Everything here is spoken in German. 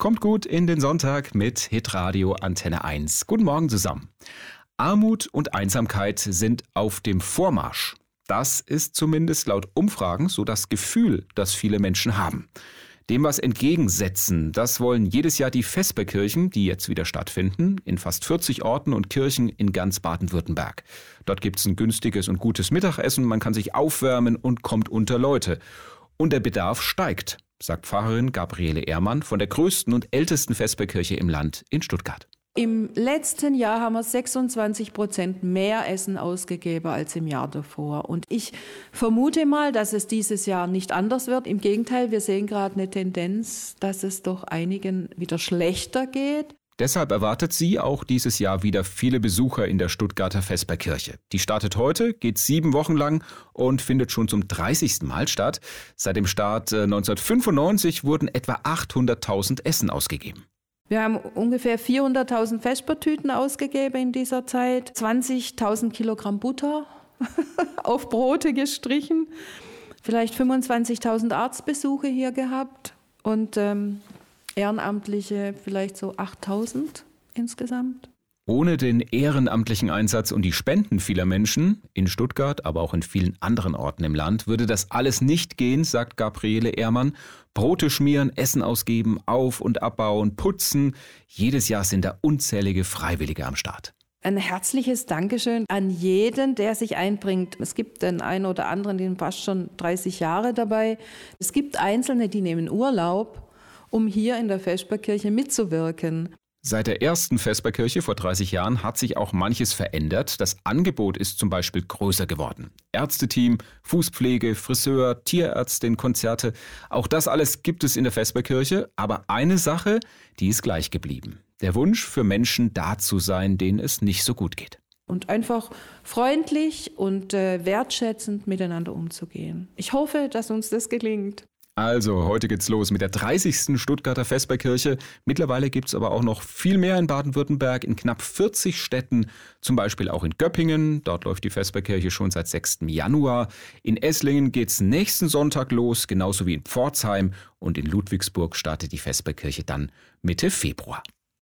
Kommt gut in den Sonntag mit Hitradio Antenne 1. Guten Morgen zusammen. Armut und Einsamkeit sind auf dem Vormarsch. Das ist zumindest laut Umfragen so das Gefühl, das viele Menschen haben. Dem was entgegensetzen, das wollen jedes Jahr die Vesperkirchen, die jetzt wieder stattfinden, in fast 40 Orten und Kirchen in ganz Baden-Württemberg. Dort gibt es ein günstiges und gutes Mittagessen, man kann sich aufwärmen und kommt unter Leute. Und der Bedarf steigt sagt Pfarrerin Gabriele Ehrmann von der größten und ältesten Vesperkirche im Land in Stuttgart. Im letzten Jahr haben wir 26 Prozent mehr Essen ausgegeben als im Jahr davor. Und ich vermute mal, dass es dieses Jahr nicht anders wird. Im Gegenteil, wir sehen gerade eine Tendenz, dass es doch einigen wieder schlechter geht. Deshalb erwartet sie auch dieses Jahr wieder viele Besucher in der Stuttgarter Vesperkirche. Die startet heute, geht sieben Wochen lang und findet schon zum 30. Mal statt. Seit dem Start 1995 äh, wurden etwa 800.000 Essen ausgegeben. Wir haben ungefähr 400.000 Vespertüten ausgegeben in dieser Zeit, 20.000 Kilogramm Butter auf Brote gestrichen, vielleicht 25.000 Arztbesuche hier gehabt und ähm, Ehrenamtliche vielleicht so 8000 insgesamt. Ohne den ehrenamtlichen Einsatz und die Spenden vieler Menschen, in Stuttgart, aber auch in vielen anderen Orten im Land, würde das alles nicht gehen, sagt Gabriele Ehrmann. Brote schmieren, Essen ausgeben, auf- und abbauen, putzen. Jedes Jahr sind da unzählige Freiwillige am Start. Ein herzliches Dankeschön an jeden, der sich einbringt. Es gibt den einen oder anderen, die fast schon 30 Jahre dabei. Es gibt Einzelne, die nehmen Urlaub um hier in der Vesperkirche mitzuwirken. Seit der ersten Vesperkirche vor 30 Jahren hat sich auch manches verändert. Das Angebot ist zum Beispiel größer geworden. Ärzteteam, Fußpflege, Friseur, Tierärztin, Konzerte. Auch das alles gibt es in der Vesperkirche. Aber eine Sache, die ist gleich geblieben. Der Wunsch für Menschen da zu sein, denen es nicht so gut geht. Und einfach freundlich und äh, wertschätzend miteinander umzugehen. Ich hoffe, dass uns das gelingt. Also, heute geht's los mit der 30. Stuttgarter Vesperkirche. Mittlerweile gibt's aber auch noch viel mehr in Baden-Württemberg, in knapp 40 Städten, zum Beispiel auch in Göppingen. Dort läuft die Vesperkirche schon seit 6. Januar. In Esslingen geht's nächsten Sonntag los, genauso wie in Pforzheim. Und in Ludwigsburg startet die Vesperkirche dann Mitte Februar.